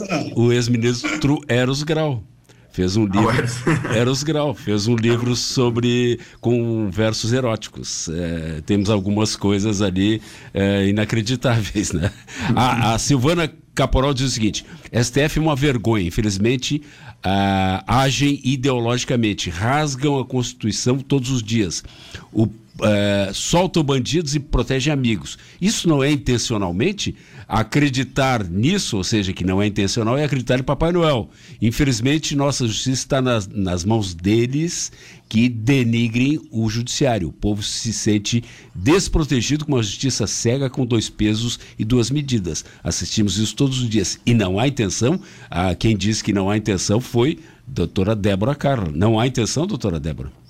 Ah, o ex-ministro Eros Grau. Fez um livro Eros. Grau fez um livro sobre com versos eróticos. É, temos algumas coisas ali é, inacreditáveis né? A, a, Silvana Caporal diz o seguinte STF é uma vergonha infelizmente ah, agem ideologicamente rasgam a Constituição todos os dias. O é, soltam bandidos e protegem amigos. Isso não é intencionalmente? Acreditar nisso, ou seja, que não é intencional, é acreditar em Papai Noel. Infelizmente, nossa justiça está nas, nas mãos deles que denigrem o judiciário. O povo se sente desprotegido com uma justiça cega com dois pesos e duas medidas. Assistimos isso todos os dias. E não há intenção, ah, quem disse que não há intenção foi doutora Débora Carla. Não há intenção, doutora Débora?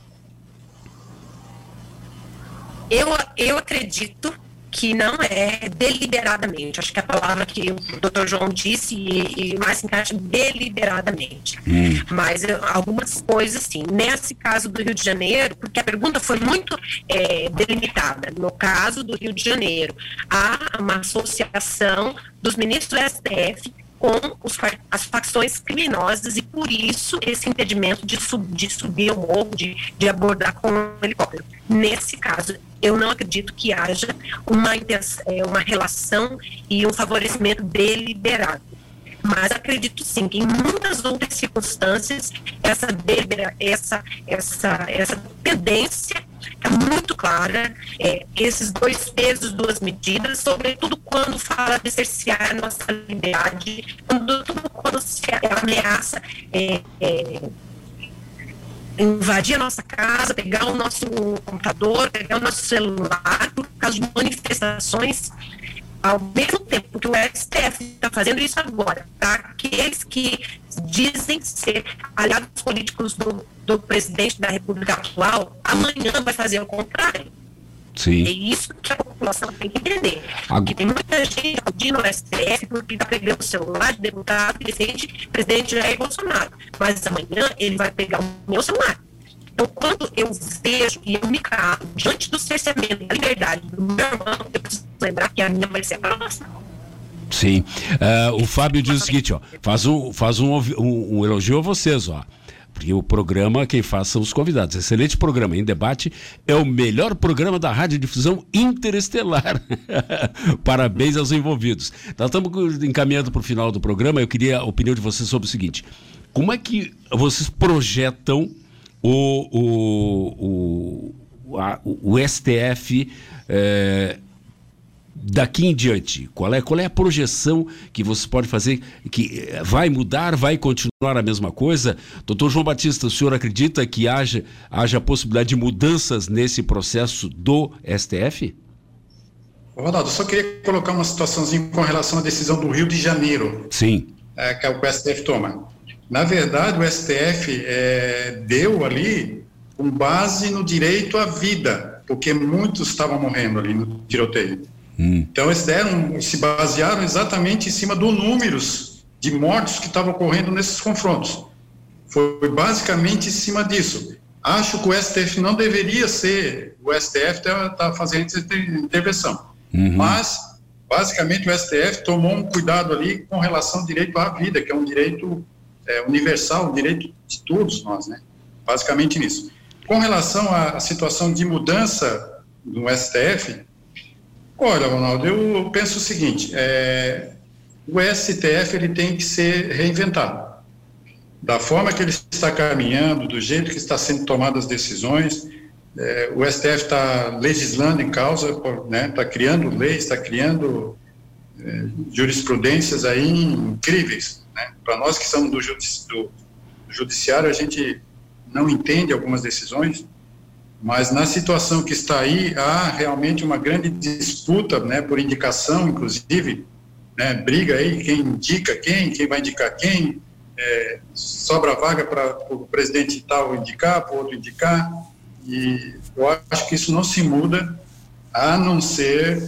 Eu, eu acredito que não é deliberadamente. Acho que a palavra que o doutor João disse e, e mais se encaixa deliberadamente. Hum. Mas eu, algumas coisas, sim. Nesse caso do Rio de Janeiro, porque a pergunta foi muito é, delimitada. No caso do Rio de Janeiro, há uma associação dos ministros do STF com os, as facções criminosas e por isso esse impedimento de, sub, de subir o morro, de, de abordar com um helicóptero. Nesse caso, eu não acredito que haja uma, é, uma relação e um favorecimento deliberado. Mas acredito sim que em muitas outras circunstâncias essa, essa, essa, essa tendência é muito clara. É, esses dois pesos, duas medidas, sobretudo quando fala de cercear a nossa liberdade, quando, quando se ameaça é, é, invadir a nossa casa, pegar o nosso computador, pegar o nosso celular, por causa de manifestações ao mesmo tempo que o STF está fazendo isso agora, para aqueles que dizem ser aliados políticos do, do presidente da República atual, amanhã vai fazer o contrário. Sim. É isso que a população tem que entender. Porque tem muita gente acudindo ao STF porque está pegando o celular de deputado que defende o presidente Jair Bolsonaro. Mas amanhã ele vai pegar o meu celular. Então, quando eu vejo e eu me calo diante do cerceamento da liberdade do meu irmão, eu preciso lembrar que a minha vai ser a próxima. Sim. Uh, o Fábio diz o seguinte, ó, faz um, faz um, um, um elogio a vocês, ó. Porque o programa, quem faz são os convidados. Excelente programa. Em debate é o melhor programa da radiodifusão interestelar. Parabéns aos envolvidos. Nós estamos encaminhando para o final do programa. Eu queria a opinião de vocês sobre o seguinte: como é que vocês projetam o, o, o, a, o STF é, daqui em diante? Qual é, qual é a projeção que você pode fazer? Que vai mudar, vai continuar a mesma coisa? Doutor João Batista, o senhor acredita que haja, haja possibilidade de mudanças nesse processo do STF? Ronaldo, eu só queria colocar uma situaçãozinha com relação à decisão do Rio de Janeiro. Sim. É, que o STF toma. Na verdade, o STF é, deu ali com base no direito à vida, porque muitos estavam morrendo ali no tiroteio. Hum. Então, eles deram, se basearam exatamente em cima dos números de mortos que estavam ocorrendo nesses confrontos. Foi basicamente em cima disso. Acho que o STF não deveria ser, o STF está tá fazendo essa intervenção, uhum. mas basicamente o STF tomou um cuidado ali com relação ao direito à vida, que é um direito é, universal, o direito de todos nós, né? Basicamente nisso. Com relação à situação de mudança no STF, olha, Ronaldo, eu penso o seguinte: é, o STF ele tem que ser reinventado. Da forma que ele está caminhando, do jeito que está sendo tomadas as decisões, é, o STF está legislando em causa, está né, criando leis, está criando é, jurisprudências aí incríveis. Né? Para nós que somos do, judici do, judiciário, a gente não entende algumas decisões, mas na situação que está aí, há realmente uma grande disputa, né, por indicação, inclusive, né, briga aí, quem indica quem, quem vai indicar quem, é, sobra vaga para o presidente tal indicar, para o outro indicar, e eu acho que isso não se muda, a não ser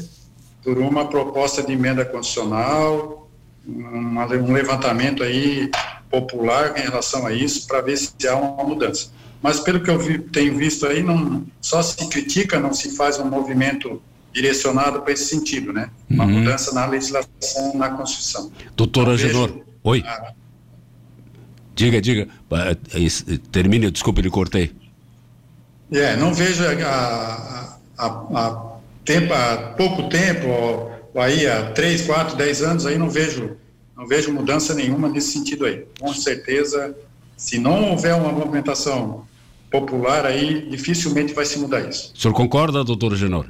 por uma proposta de emenda constitucional, um levantamento aí popular em relação a isso para ver se há uma mudança. Mas pelo que eu vi, tenho visto aí, não só se critica, não se faz um movimento direcionado para esse sentido, né? Uma uhum. mudança na legislação, na Constituição. Doutor Angenor, oi. A... Diga, diga. Termine, desculpe, ele cortei. É, não vejo a, tempo, há pouco tempo, aí há três, quatro, dez anos, aí não vejo, não vejo mudança nenhuma nesse sentido aí. Com certeza, se não houver uma movimentação popular aí, dificilmente vai se mudar isso. O senhor concorda, doutor Genor?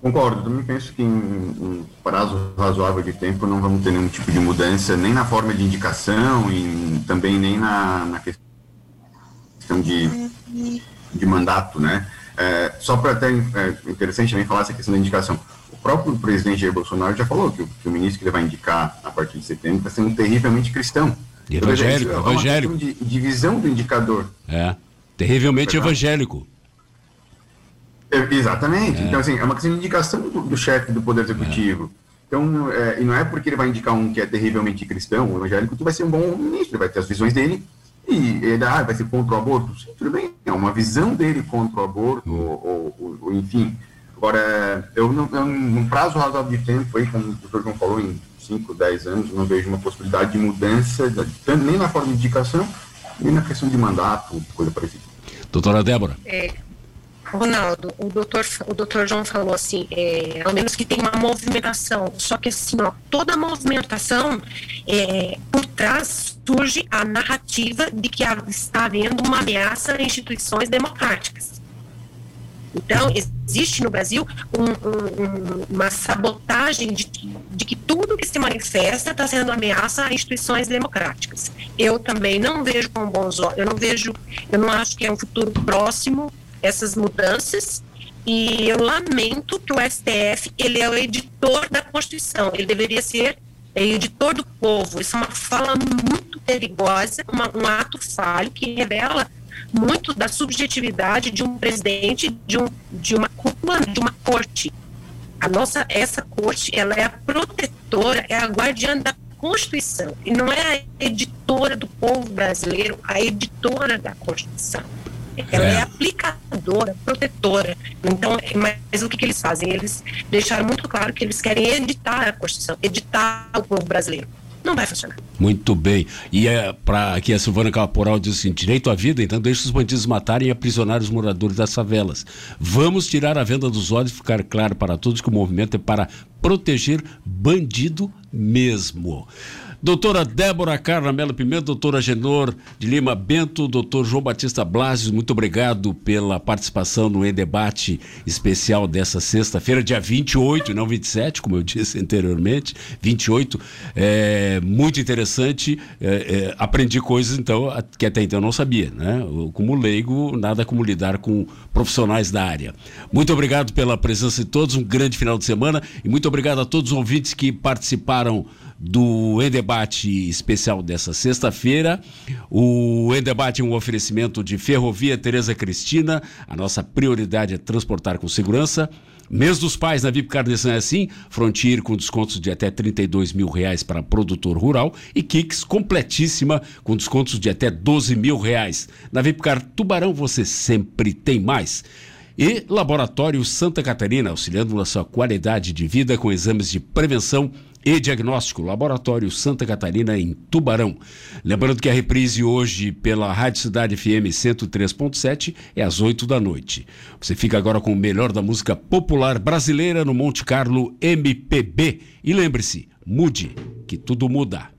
Concordo, também penso que em um prazo razoável de tempo não vamos ter nenhum tipo de mudança, nem na forma de indicação e também nem na, na questão de, de mandato, né? É, só para até é, interessante também falar essa questão da indicação próprio presidente Jair Bolsonaro já falou que o, que o ministro que ele vai indicar a partir de setembro está sendo terrivelmente cristão. Evangélico, então, é evangélico. De divisão do indicador. É, terrivelmente evangélico. É, exatamente. É. Então, assim, é uma questão de indicação do, do chefe do Poder Executivo. É. Então, é, e não é porque ele vai indicar um que é terrivelmente cristão, evangélico, que vai ser um bom ministro, ele vai ter as visões dele, e ele ah, vai ser contra o aborto. Sim, tudo bem, é uma visão dele contra o aborto, ou, ou, ou enfim, Agora, eu, não, eu, num prazo razoável de tempo, aí, como o doutor João falou, em 5, 10 anos, não vejo uma possibilidade de mudança, nem na forma de indicação, nem na questão de mandato, coisa parecida. Doutora Débora. É, Ronaldo, o doutor, o doutor João falou assim, é, ao menos que tem uma movimentação, só que assim, ó, toda movimentação, é, por trás surge a narrativa de que está havendo uma ameaça a instituições democráticas. Então, existe no Brasil um, um, uma sabotagem de, de, que tudo que se manifesta está sendo ameaça a instituições democráticas. Eu também não vejo com bons olhos, eu não vejo, eu não acho que é um futuro próximo essas mudanças, E eu lamento que o STF, ele é o editor da Constituição, ele deveria ser é, editor do povo. Isso é uma fala muito perigosa, uma, um ato falho que revela muito da subjetividade de um presidente de, um, de uma de uma corte. A nossa, essa corte, ela é a protetora, é a guardiã da Constituição, e não é a editora do povo brasileiro, a editora da Constituição. Ela é, é aplicadora, protetora. Então, mas o que, que eles fazem? Eles deixaram muito claro que eles querem editar a Constituição, editar o povo brasileiro não vai funcionar. Muito bem. E é para aqui a Silvana Caporal diz assim: direito à vida, então deixe os bandidos matarem e aprisionar os moradores das favelas. Vamos tirar a venda dos olhos e ficar claro para todos que o movimento é para proteger bandido mesmo. Doutora Débora Carla Mello Pimenta, doutora Genor de Lima Bento, doutor João Batista Blasius, muito obrigado pela participação no E-Debate especial dessa sexta-feira, dia 28 e não 27, como eu disse anteriormente, 28, é muito interessante, é, é, aprendi coisas então que até então não sabia, né? Como leigo, nada como lidar com profissionais da área. Muito obrigado pela presença de todos, um grande final de semana e muito obrigado a todos os ouvintes que participaram do E-Debate especial dessa sexta-feira. O E-Debate é um oferecimento de Ferrovia Tereza Cristina. A nossa prioridade é transportar com segurança. Mês dos pais na VIP Cardesan é assim, Frontier com descontos de até 32 mil reais para produtor rural e Kicks completíssima com descontos de até 12 mil reais. Na VIP Car Tubarão você sempre tem mais. E Laboratório Santa Catarina, auxiliando na sua qualidade de vida com exames de prevenção e Diagnóstico, Laboratório Santa Catarina, em Tubarão. Lembrando que a reprise hoje pela Rádio Cidade FM 103.7 é às 8 da noite. Você fica agora com o melhor da música popular brasileira no Monte Carlo MPB. E lembre-se, mude, que tudo muda.